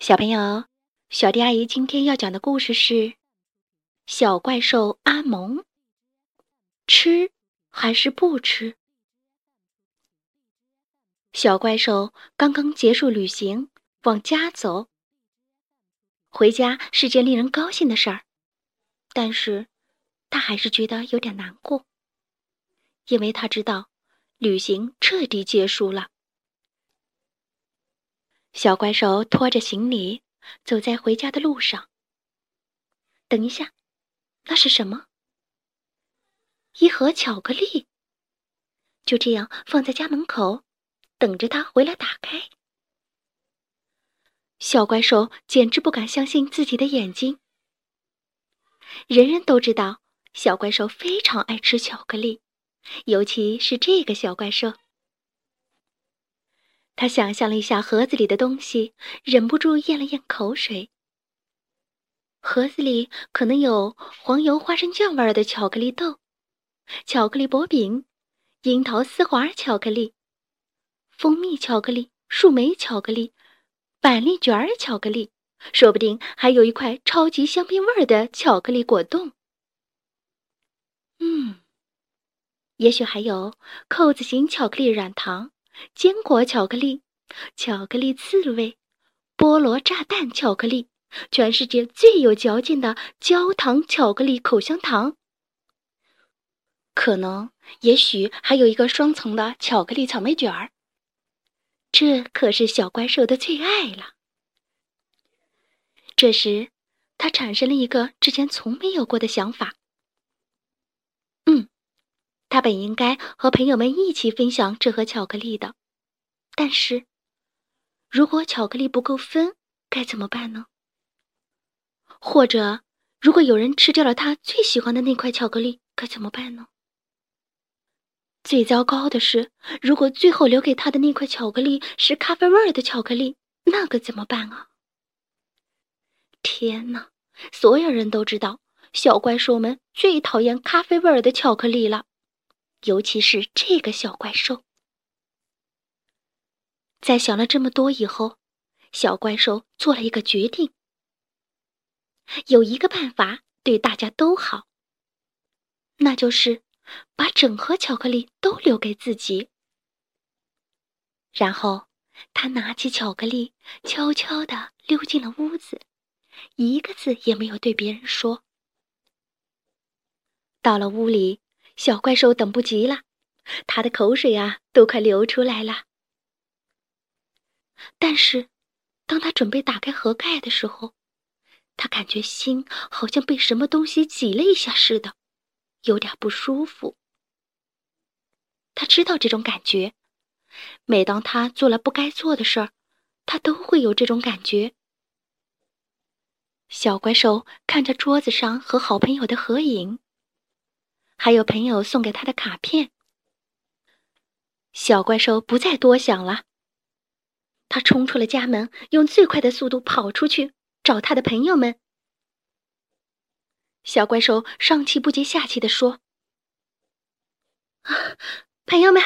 小朋友，小迪阿姨今天要讲的故事是《小怪兽阿蒙》，吃还是不吃？小怪兽刚刚结束旅行，往家走。回家是件令人高兴的事儿，但是他还是觉得有点难过，因为他知道旅行彻底结束了。小怪兽拖着行李走在回家的路上。等一下，那是什么？一盒巧克力，就这样放在家门口，等着他回来打开。小怪兽简直不敢相信自己的眼睛。人人都知道，小怪兽非常爱吃巧克力，尤其是这个小怪兽。他想象了一下盒子里的东西，忍不住咽了咽口水。盒子里可能有黄油花生酱味儿的巧克力豆、巧克力薄饼、樱桃丝滑巧克力、蜂蜜巧克力、树莓巧克力、板栗卷儿巧克力，说不定还有一块超级香槟味儿的巧克力果冻。嗯，也许还有扣子型巧克力软糖。坚果巧克力、巧克力刺猬、菠萝炸弹巧克力，全世界最有嚼劲的焦糖巧克力口香糖。可能，也许还有一个双层的巧克力草莓卷儿。这可是小怪兽的最爱了。这时，他产生了一个之前从没有过的想法。嗯。他本应该和朋友们一起分享这盒巧克力的，但是，如果巧克力不够分，该怎么办呢？或者，如果有人吃掉了他最喜欢的那块巧克力，该怎么办呢？最糟糕的是，如果最后留给他的那块巧克力是咖啡味儿的巧克力，那可怎么办啊？天哪！所有人都知道，小怪兽们最讨厌咖啡味儿的巧克力了。尤其是这个小怪兽，在想了这么多以后，小怪兽做了一个决定：有一个办法对大家都好，那就是把整盒巧克力都留给自己。然后，他拿起巧克力，悄悄地溜进了屋子，一个字也没有对别人说。到了屋里。小怪兽等不及了，他的口水啊都快流出来了。但是，当他准备打开盒盖的时候，他感觉心好像被什么东西挤了一下似的，有点不舒服。他知道这种感觉，每当他做了不该做的事儿，他都会有这种感觉。小怪兽看着桌子上和好朋友的合影。还有朋友送给他的卡片，小怪兽不再多想了。他冲出了家门，用最快的速度跑出去找他的朋友们。小怪兽上气不接下气地说：“啊，朋友们，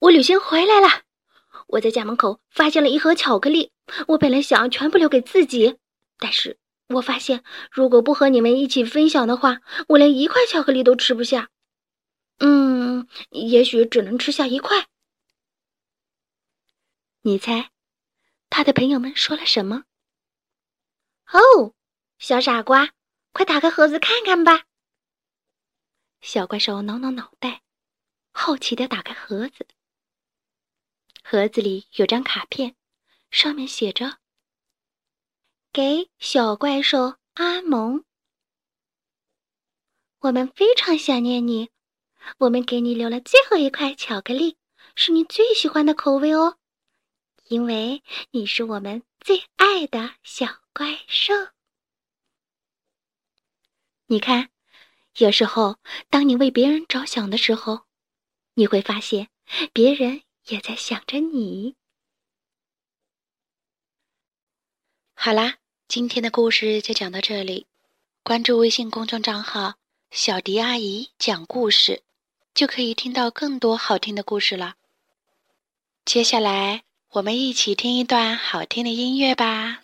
我旅行回来了！我在家门口发现了一盒巧克力。我本来想全部留给自己，但是我发现如果不和你们一起分享的话，我连一块巧克力都吃不下。”嗯，也许只能吃下一块。你猜，他的朋友们说了什么？哦，小傻瓜，快打开盒子看看吧。小怪兽挠挠脑袋，好奇的打开盒子。盒子里有张卡片，上面写着：“给小怪兽阿蒙，我们非常想念你。”我们给你留了最后一块巧克力，是你最喜欢的口味哦，因为你是我们最爱的小怪兽。你看，有时候当你为别人着想的时候，你会发现别人也在想着你。好啦，今天的故事就讲到这里，关注微信公众账号“小迪阿姨讲故事”。就可以听到更多好听的故事了。接下来，我们一起听一段好听的音乐吧。